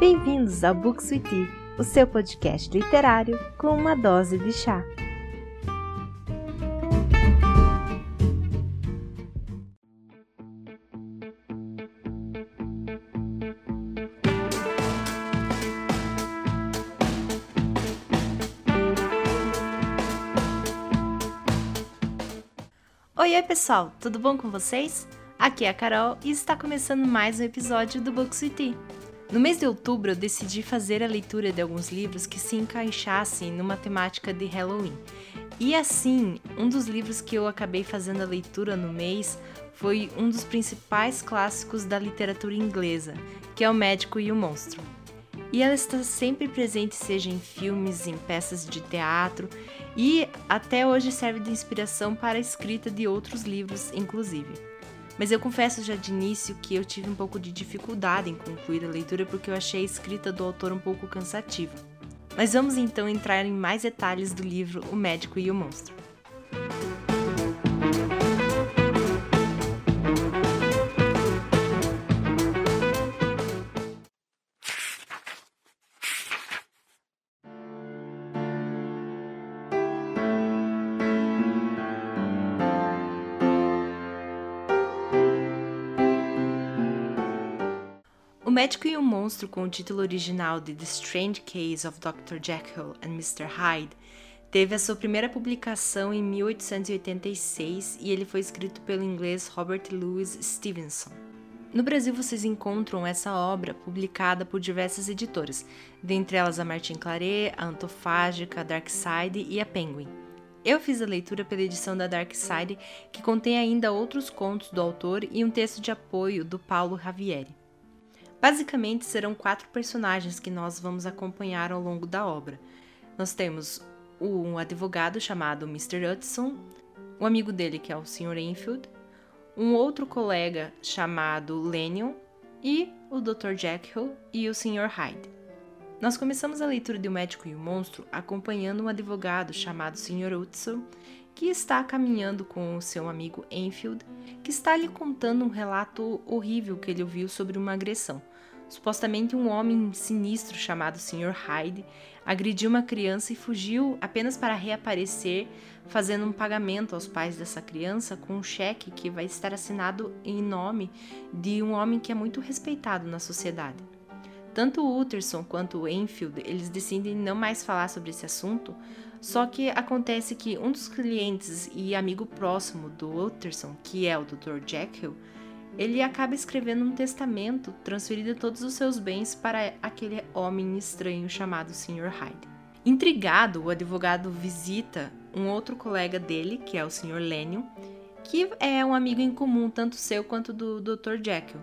Bem-vindos ao Book Sweetie, o seu podcast literário com uma dose de chá. Oi, pessoal, tudo bom com vocês? Aqui é a Carol e está começando mais um episódio do Book Sweetie. No mês de outubro, eu decidi fazer a leitura de alguns livros que se encaixassem numa temática de Halloween. E assim, um dos livros que eu acabei fazendo a leitura no mês foi um dos principais clássicos da literatura inglesa, que é O Médico e o Monstro. E ela está sempre presente, seja em filmes, em peças de teatro, e até hoje serve de inspiração para a escrita de outros livros, inclusive. Mas eu confesso já de início que eu tive um pouco de dificuldade em concluir a leitura porque eu achei a escrita do autor um pouco cansativa. Mas vamos então entrar em mais detalhes do livro O Médico e o Monstro. O Médico e o Monstro, com o título original de The Strange Case of Dr. Jekyll and Mr. Hyde, teve a sua primeira publicação em 1886 e ele foi escrito pelo inglês Robert Louis Stevenson. No Brasil vocês encontram essa obra publicada por diversas editoras, dentre elas a Martin Claret, a Antofágica, a Darkside e a Penguin. Eu fiz a leitura pela edição da Darkside, que contém ainda outros contos do autor e um texto de apoio do Paulo Ravieri. Basicamente, serão quatro personagens que nós vamos acompanhar ao longo da obra. Nós temos um advogado chamado Mr. Hudson, um amigo dele que é o Sr. Enfield, um outro colega chamado Lennon e o Dr. Jekyll e o Sr. Hyde. Nós começamos a leitura de O Médico e o Monstro acompanhando um advogado chamado Sr. Hudson, que está caminhando com o seu amigo Enfield, que está lhe contando um relato horrível que ele ouviu sobre uma agressão. Supostamente um homem sinistro chamado Sr. Hyde agrediu uma criança e fugiu apenas para reaparecer, fazendo um pagamento aos pais dessa criança com um cheque que vai estar assinado em nome de um homem que é muito respeitado na sociedade. Tanto o Utterson quanto o Enfield, eles decidem não mais falar sobre esse assunto, só que acontece que um dos clientes e amigo próximo do Utterson, que é o Dr. Jekyll, ele acaba escrevendo um testamento transferindo todos os seus bens para aquele homem estranho chamado Sr. Hyde. Intrigado, o advogado visita um outro colega dele, que é o Sr. Lennon, que é um amigo em comum tanto seu quanto do Dr. Jekyll,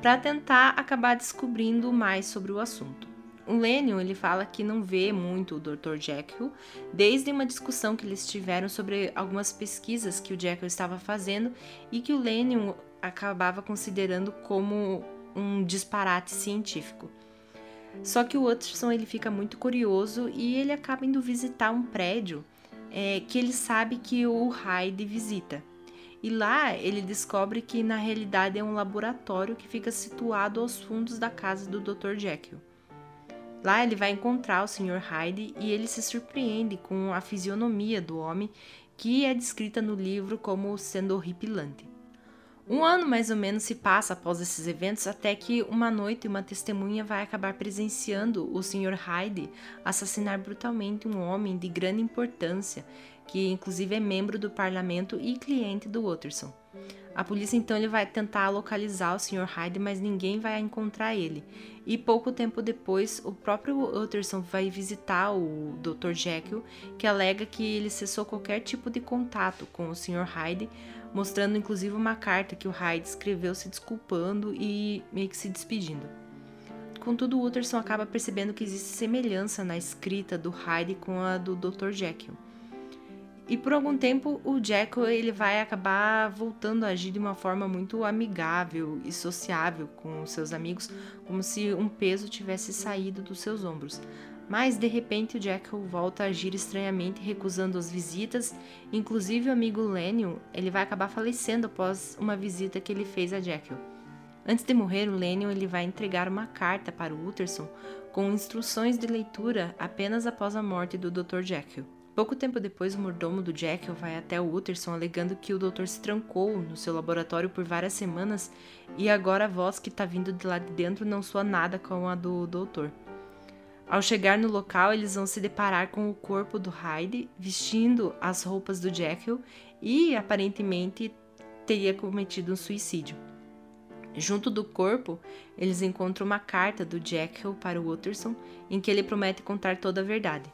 para tentar acabar descobrindo mais sobre o assunto. O Lennon ele fala que não vê muito o Dr. Jekyll desde uma discussão que eles tiveram sobre algumas pesquisas que o Jekyll estava fazendo e que o Lennon acabava considerando como um disparate científico. Só que o Hutcherson ele fica muito curioso e ele acaba indo visitar um prédio é, que ele sabe que o Hyde visita. E lá ele descobre que na realidade é um laboratório que fica situado aos fundos da casa do Dr. Jekyll. Lá ele vai encontrar o Sr. Hyde e ele se surpreende com a fisionomia do homem que é descrita no livro como sendo horripilante. Um ano mais ou menos se passa após esses eventos até que uma noite uma testemunha vai acabar presenciando o Sr. Hyde assassinar brutalmente um homem de grande importância, que inclusive é membro do parlamento e cliente do Utterson. A polícia então ele vai tentar localizar o Sr. Hyde, mas ninguém vai encontrar ele. E pouco tempo depois, o próprio Utterson vai visitar o Dr. Jekyll, que alega que ele cessou qualquer tipo de contato com o Sr. Hyde, mostrando inclusive uma carta que o Hyde escreveu se desculpando e meio que se despedindo. Contudo, Utterson acaba percebendo que existe semelhança na escrita do Hyde com a do Dr. Jekyll. E por algum tempo o Jekyll ele vai acabar voltando a agir de uma forma muito amigável e sociável com seus amigos, como se um peso tivesse saído dos seus ombros. Mas de repente o Jekyll volta a agir estranhamente, recusando as visitas. Inclusive o amigo Lennon, ele vai acabar falecendo após uma visita que ele fez a Jekyll. Antes de morrer, o Lennon ele vai entregar uma carta para o Utterson com instruções de leitura apenas após a morte do Dr. Jekyll. Pouco tempo depois, o mordomo do Jekyll vai até o Utterson alegando que o doutor se trancou no seu laboratório por várias semanas e agora a voz que está vindo de lá de dentro não soa nada com a do doutor. Ao chegar no local, eles vão se deparar com o corpo do Hyde vestindo as roupas do Jekyll e aparentemente teria cometido um suicídio. Junto do corpo, eles encontram uma carta do Jekyll para o Utterson em que ele promete contar toda a verdade.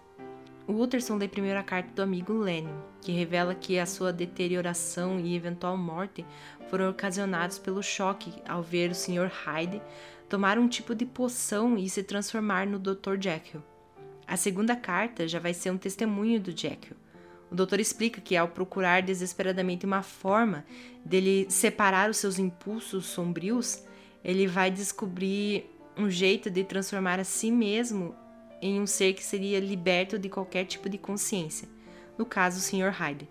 O Utterson lê primeiro a carta do amigo Lennon, que revela que a sua deterioração e eventual morte foram ocasionados pelo choque ao ver o Sr. Hyde tomar um tipo de poção e se transformar no Dr. Jekyll. A segunda carta já vai ser um testemunho do Jekyll. O doutor explica que ao procurar desesperadamente uma forma dele separar os seus impulsos sombrios, ele vai descobrir um jeito de transformar a si mesmo em um ser que seria liberto de qualquer tipo de consciência, no caso o Sr. Hyde.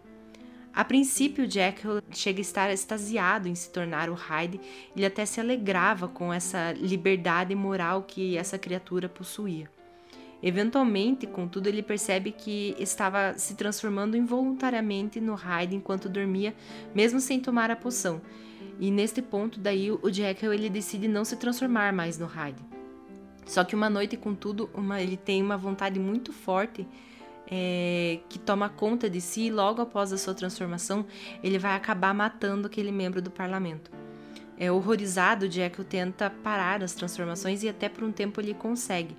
A princípio, Jekyll chega a estar extasiado em se tornar o Hyde, ele até se alegrava com essa liberdade moral que essa criatura possuía. Eventualmente, contudo, ele percebe que estava se transformando involuntariamente no Hyde enquanto dormia, mesmo sem tomar a poção. E neste ponto, daí o Jekyll ele decide não se transformar mais no Hyde. Só que uma noite, contudo, uma, ele tem uma vontade muito forte é, que toma conta de si e logo após a sua transformação, ele vai acabar matando aquele membro do parlamento. É horrorizado, Jekyll tenta parar as transformações e até por um tempo ele consegue.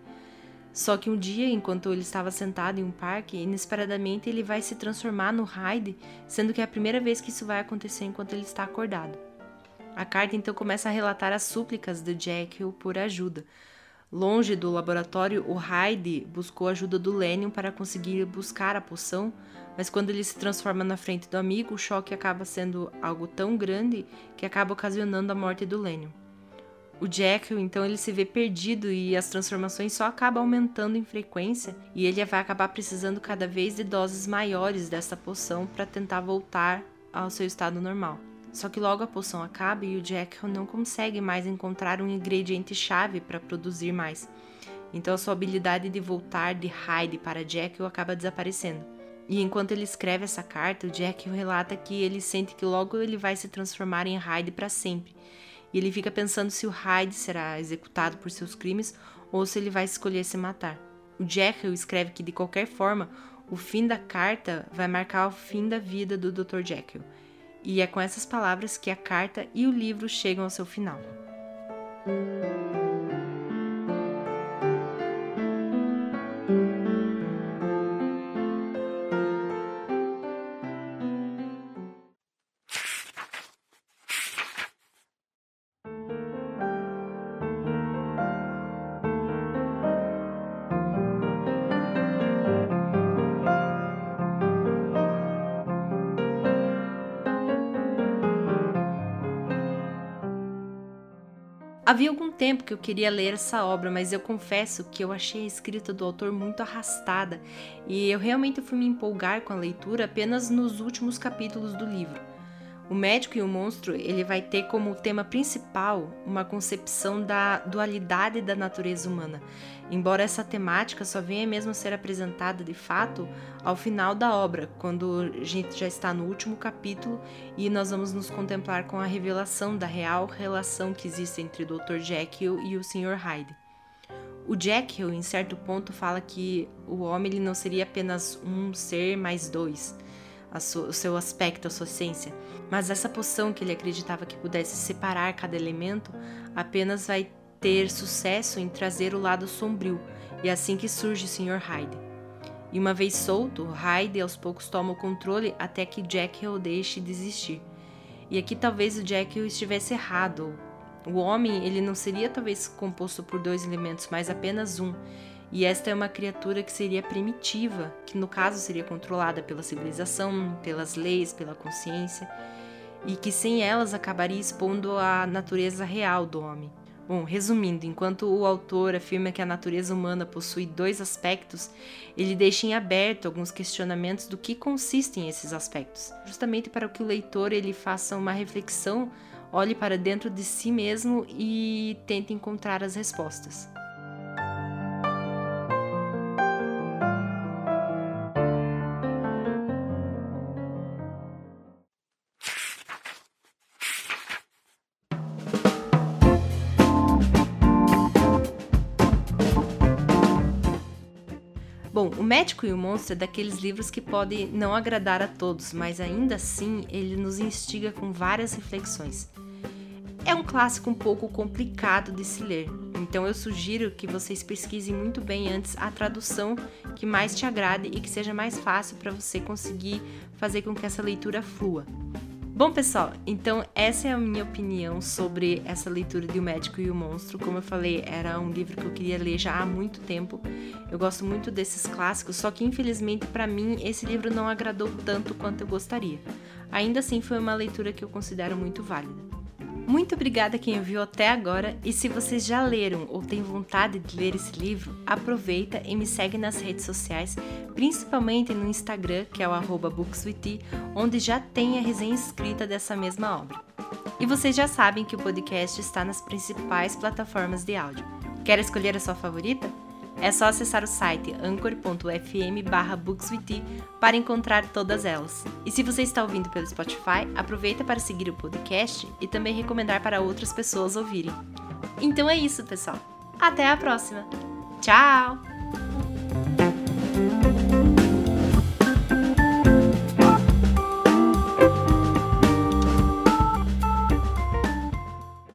Só que um dia, enquanto ele estava sentado em um parque, inesperadamente ele vai se transformar no Hyde, sendo que é a primeira vez que isso vai acontecer enquanto ele está acordado. A carta então começa a relatar as súplicas de Jekyll por ajuda, Longe do laboratório, o Hyde buscou a ajuda do Lennon para conseguir buscar a poção, mas quando ele se transforma na frente do amigo, o choque acaba sendo algo tão grande que acaba ocasionando a morte do Lennon. O Jekyll, então, ele se vê perdido e as transformações só acabam aumentando em frequência e ele vai acabar precisando cada vez de doses maiores dessa poção para tentar voltar ao seu estado normal. Só que logo a poção acaba e o Jekyll não consegue mais encontrar um ingrediente-chave para produzir mais. Então a sua habilidade de voltar de Hyde para Jekyll acaba desaparecendo. E enquanto ele escreve essa carta, o Jekyll relata que ele sente que logo ele vai se transformar em Hyde para sempre. E ele fica pensando se o Hyde será executado por seus crimes ou se ele vai escolher se matar. O Jekyll escreve que de qualquer forma, o fim da carta vai marcar o fim da vida do Dr. Jekyll e é com essas palavras que a carta e o livro chegam ao seu final. Havia algum tempo que eu queria ler essa obra, mas eu confesso que eu achei a escrita do autor muito arrastada e eu realmente fui me empolgar com a leitura apenas nos últimos capítulos do livro. O médico e o monstro ele vai ter como tema principal uma concepção da dualidade da natureza humana, embora essa temática só venha mesmo ser apresentada de fato ao final da obra, quando a gente já está no último capítulo e nós vamos nos contemplar com a revelação da real relação que existe entre o Dr. Jekyll e o Sr. Hyde. O Jekyll, em certo ponto, fala que o homem ele não seria apenas um ser mais dois, o seu aspecto, a sua essência. Mas essa poção que ele acreditava que pudesse separar cada elemento apenas vai ter sucesso em trazer o lado sombrio, e é assim que surge o Sr. Hyde. E uma vez solto, Hyde aos poucos toma o controle até que Jekyll deixe de existir. E aqui talvez o Jekyll estivesse errado. O homem ele não seria talvez composto por dois elementos, mas apenas um. E esta é uma criatura que seria primitiva, que no caso seria controlada pela civilização, pelas leis, pela consciência, e que sem elas acabaria expondo a natureza real do homem. Bom, resumindo, enquanto o autor afirma que a natureza humana possui dois aspectos, ele deixa em aberto alguns questionamentos do que consistem esses aspectos, justamente para que o leitor ele faça uma reflexão olhe para dentro de si mesmo e tente encontrar as respostas. Bom, O Médico e o Monstro é daqueles livros que pode não agradar a todos, mas ainda assim ele nos instiga com várias reflexões. É um clássico um pouco complicado de se ler, então eu sugiro que vocês pesquisem muito bem antes a tradução que mais te agrade e que seja mais fácil para você conseguir fazer com que essa leitura flua. Bom, pessoal, então essa é a minha opinião sobre essa leitura de O Médico e o Monstro. Como eu falei, era um livro que eu queria ler já há muito tempo. Eu gosto muito desses clássicos, só que infelizmente para mim esse livro não agradou tanto quanto eu gostaria. Ainda assim, foi uma leitura que eu considero muito válida. Muito obrigada quem ouviu até agora e se vocês já leram ou têm vontade de ler esse livro, aproveita e me segue nas redes sociais, principalmente no Instagram, que é o bookswithee, onde já tem a resenha escrita dessa mesma obra. E vocês já sabem que o podcast está nas principais plataformas de áudio. Quer escolher a sua favorita? É só acessar o site anchor.fm bookswithee para encontrar todas elas. E se você está ouvindo pelo Spotify, aproveita para seguir o podcast e também recomendar para outras pessoas ouvirem. Então é isso, pessoal. Até a próxima. Tchau!